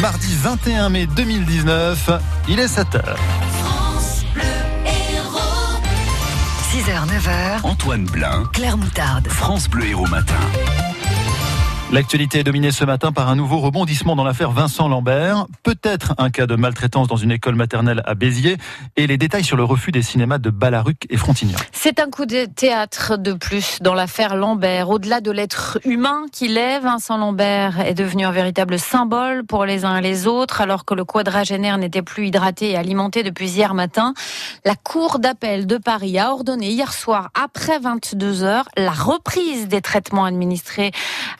mardi 21 mai 2019. Il est 7h. 6h, 9h. Antoine Blin, Claire Moutarde. France Bleu Héros Matin. L'actualité est dominée ce matin par un nouveau rebondissement dans l'affaire Vincent Lambert. Peut-être un cas de maltraitance dans une école maternelle à Béziers et les détails sur le refus des cinémas de Balaruc et Frontignan. C'est un coup de théâtre de plus dans l'affaire Lambert. Au-delà de l'être humain qu'il est, Vincent Lambert est devenu un véritable symbole pour les uns et les autres, alors que le quadragénaire n'était plus hydraté et alimenté depuis hier matin. La Cour d'appel de Paris a ordonné hier soir, après 22 heures, la reprise des traitements administrés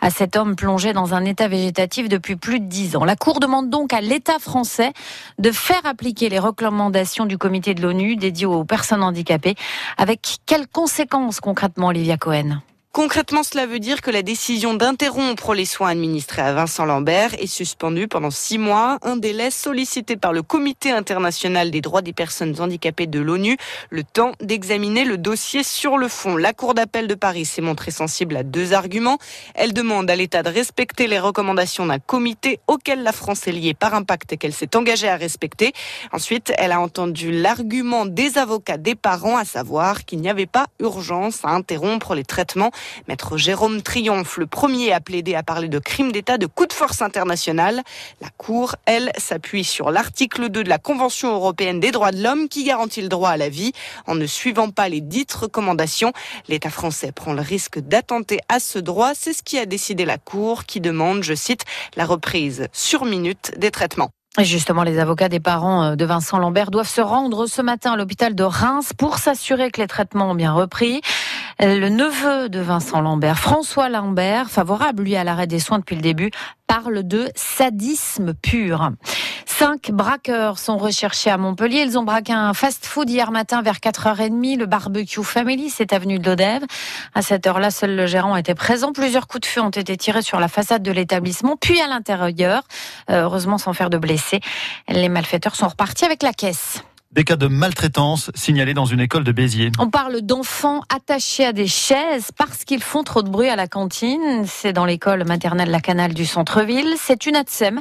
à cet homme plongé dans un état végétatif depuis plus de 10 ans. La Cour demande donc à l'État français de faire appliquer les recommandations du comité de l'ONU dédié aux personnes handicapées. Avec quelles conséquences concrètement, Olivia Cohen? Concrètement, cela veut dire que la décision d'interrompre les soins administrés à Vincent Lambert est suspendue pendant six mois, un délai sollicité par le Comité international des droits des personnes handicapées de l'ONU, le temps d'examiner le dossier sur le fond. La Cour d'appel de Paris s'est montrée sensible à deux arguments. Elle demande à l'État de respecter les recommandations d'un comité auquel la France est liée par un pacte qu'elle s'est engagée à respecter. Ensuite, elle a entendu l'argument des avocats des parents, à savoir qu'il n'y avait pas urgence à interrompre les traitements Maître Jérôme Triomphe, le premier à plaider, à parler de crime d'État de coup de force international. La Cour, elle, s'appuie sur l'article 2 de la Convention européenne des droits de l'homme qui garantit le droit à la vie. En ne suivant pas les dites recommandations, l'État français prend le risque d'attenter à ce droit. C'est ce qui a décidé la Cour qui demande, je cite, la reprise sur minute des traitements. Justement, les avocats des parents euh, de Vincent Lambert doivent se rendre ce matin à l'hôpital de Reims pour s'assurer que les traitements ont bien repris. Le neveu de Vincent Lambert, François Lambert, favorable lui à l'arrêt des soins depuis le début, parle de sadisme pur. Cinq braqueurs sont recherchés à Montpellier. Ils ont braqué un fast-food hier matin vers 4h30. Le barbecue Family, c'est avenue de l'Odève. À cette heure-là, seul le gérant était présent. Plusieurs coups de feu ont été tirés sur la façade de l'établissement, puis à l'intérieur. Euh, heureusement sans faire de blessés. Les malfaiteurs sont repartis avec la caisse des cas de maltraitance signalés dans une école de Béziers. On parle d'enfants attachés à des chaises parce qu'ils font trop de bruit à la cantine. C'est dans l'école maternelle La Canale du centre-ville. C'est une ATSEM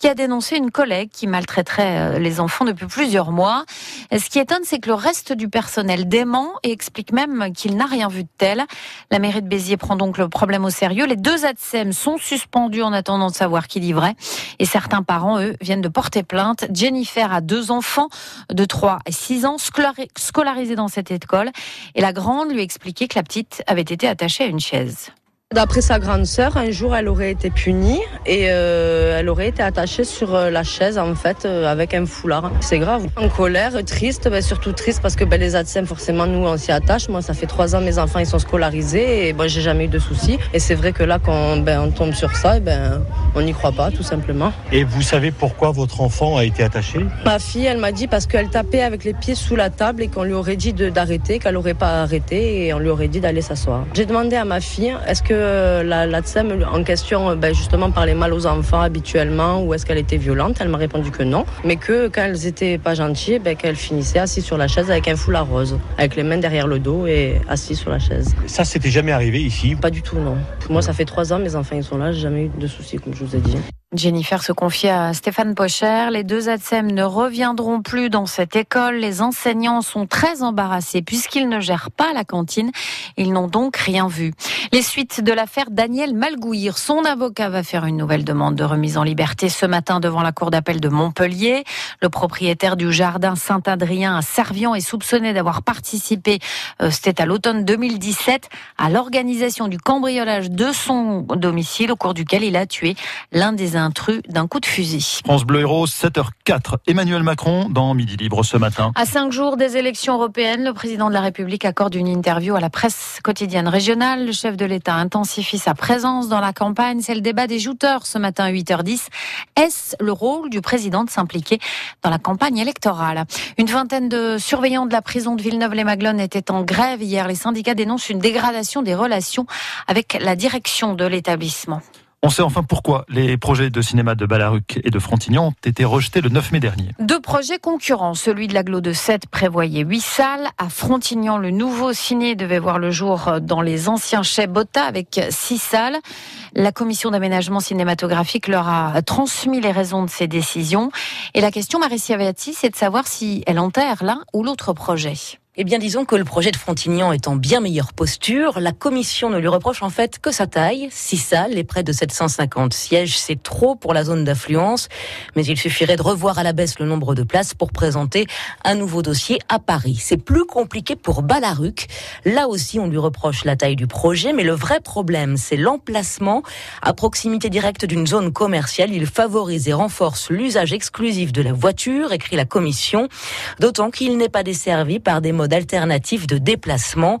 qui a dénoncé une collègue qui maltraiterait euh, les enfants depuis plusieurs mois. Ce qui étonne, c'est que le reste du personnel dément et explique même qu'il n'a rien vu de tel. La mairie de Béziers prend donc le problème au sérieux. Les deux ATSEM sont suspendus en attendant de savoir qui livrait. Et certains parents, eux, viennent de porter plainte. Jennifer a deux enfants de 3 et 6 ans scolarisés dans cette école. Et la grande lui expliquait que la petite avait été attachée à une chaise. D'après sa grande sœur, un jour, elle aurait été punie et euh, elle aurait été attachée sur euh, la chaise, en fait, euh, avec un foulard. C'est grave. En colère, triste, ben, surtout triste parce que ben, les ATSEM, forcément, nous, on s'y attache. Moi, ça fait trois ans, mes enfants, ils sont scolarisés et bon, j'ai jamais eu de soucis. Et c'est vrai que là, quand ben, on tombe sur ça, ben, on n'y croit pas, tout simplement. Et vous savez pourquoi votre enfant a été attaché? Ma fille, elle m'a dit parce qu'elle tapait avec les pieds sous la table et qu'on lui aurait dit d'arrêter, qu'elle n'aurait pas arrêté et on lui aurait dit d'aller s'asseoir. J'ai demandé à ma fille, est-ce que la, la TSEM en question ben, justement parlait mal aux enfants habituellement ou est-ce qu'elle était violente? Elle m'a répondu que non, mais que quand elles étaient pas gentilles, ben, qu'elles finissaient assises sur la chaise avec un foulard rose, avec les mains derrière le dos et assis sur la chaise. Ça, c'était jamais arrivé ici? Pas du tout, non. Moi, ça fait trois ans, mes enfants ils sont là, j'ai jamais eu de soucis, comme je vous ai dit. Jennifer se confie à Stéphane Pocher. Les deux ATSEM ne reviendront plus dans cette école. Les enseignants sont très embarrassés puisqu'ils ne gèrent pas la cantine. Ils n'ont donc rien vu. Les suites de l'affaire Daniel Malgouir. Son avocat va faire une nouvelle demande de remise en liberté ce matin devant la cour d'appel de Montpellier. Le propriétaire du jardin Saint-Adrien à Servian est soupçonné d'avoir participé, euh, c'était à l'automne 2017, à l'organisation du cambriolage de son domicile au cours duquel il a tué l'un des intrus d'un coup de fusil. France Bleu Héros, 7h04. Emmanuel Macron dans Midi Libre ce matin. À cinq jours des élections européennes, le président de la République accorde une interview à la presse quotidienne régionale. Le chef de l'État intensifie sa présence dans la campagne. C'est le débat des jouteurs ce matin à 8h10. Est-ce le rôle du président de s'impliquer dans la campagne électorale? Une vingtaine de surveillants de la prison de Villeneuve-les-Maglones étaient en grève hier. Les syndicats dénoncent une dégradation des relations avec la direction de l'établissement. On sait enfin pourquoi les projets de cinéma de Balaruc et de Frontignan ont été rejetés le 9 mai dernier. Deux projets concurrents. Celui de l'aglo de 7 prévoyait 8 salles. À Frontignan, le nouveau ciné devait voir le jour dans les anciens chais Botta avec 6 salles. La commission d'aménagement cinématographique leur a transmis les raisons de ces décisions. Et la question, Marie Siavati, c'est de savoir si elle enterre l'un ou l'autre projet. Eh bien, disons que le projet de Frontignan est en bien meilleure posture. La commission ne lui reproche en fait que sa taille. Six salles et près de 750 sièges, c'est trop pour la zone d'affluence. Mais il suffirait de revoir à la baisse le nombre de places pour présenter un nouveau dossier à Paris. C'est plus compliqué pour Balaruc. Là aussi, on lui reproche la taille du projet. Mais le vrai problème, c'est l'emplacement. À proximité directe d'une zone commerciale, il favorise et renforce l'usage exclusif de la voiture, écrit la commission. D'autant qu'il n'est pas desservi par des de déplacement.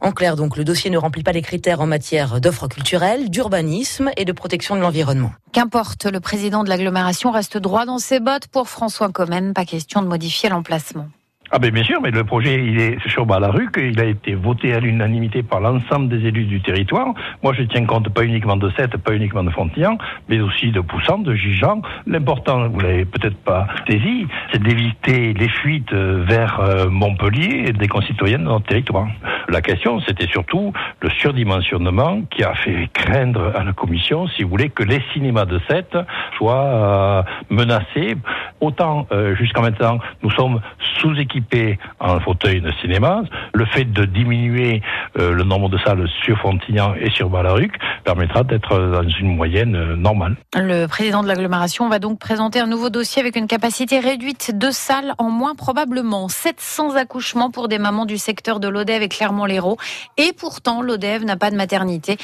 En clair, donc, le dossier ne remplit pas les critères en matière d'offres culturelles, d'urbanisme et de protection de l'environnement. Qu'importe, le président de l'agglomération reste droit dans ses bottes pour François Comène. Pas question de modifier l'emplacement. Ah ben bien sûr, mais le projet il est sur Balaruc, il a été voté à l'unanimité par l'ensemble des élus du territoire. Moi je tiens compte pas uniquement de Sète, pas uniquement de Fontillan, mais aussi de Poussant, de Gijan. L'important, vous l'avez peut-être pas saisi, c'est d'éviter les fuites euh, vers euh, Montpellier et des concitoyens de notre territoire. La question c'était surtout le surdimensionnement qui a fait craindre à la commission, si vous voulez, que les cinémas de Sète soient euh, menacés. Autant jusqu'à maintenant nous sommes sous-équipés en fauteuil de cinéma. Le fait de diminuer euh, le nombre de salles sur Frontignan et sur Balaruc permettra d'être dans une moyenne euh, normale. Le président de l'agglomération va donc présenter un nouveau dossier avec une capacité réduite de salles en moins probablement 700 accouchements pour des mamans du secteur de l'Odève et Clermont-Lérault. Et pourtant, l'Odève n'a pas de maternité.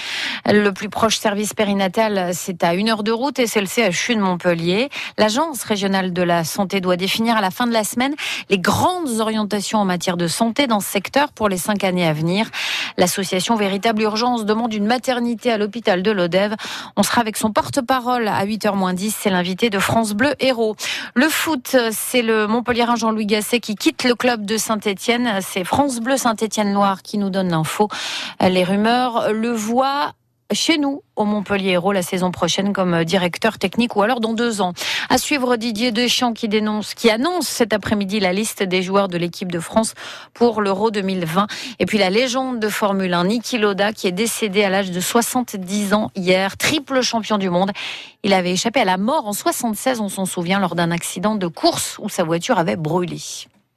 Le plus proche service périnatal, c'est à une heure de route et c'est le CHU de Montpellier. L'agence régionale de la santé doit définir à la fin de la semaine les grandes orientations en matière de santé dans ce secteur pour les cinq années à venir. L'association Véritable Urgence demande une maternité à l'hôpital de l'Odève. On sera avec son porte-parole à 8h moins 10. C'est l'invité de France Bleu Héros. Le foot, c'est le Montpellierin Jean-Louis Gasset qui quitte le club de Saint-Etienne. C'est France Bleu Saint-Etienne-Loire qui nous donne l'info. Les rumeurs le voient chez nous au Montpellier Hérault la saison prochaine comme directeur technique ou alors dans deux ans. À suivre Didier Deschamps qui dénonce, qui annonce cet après-midi la liste des joueurs de l'équipe de France pour l'Euro 2020. Et puis la légende de Formule 1, Niki Loda, qui est décédé à l'âge de 70 ans hier, triple champion du monde. Il avait échappé à la mort en 76, on s'en souvient, lors d'un accident de course où sa voiture avait brûlé.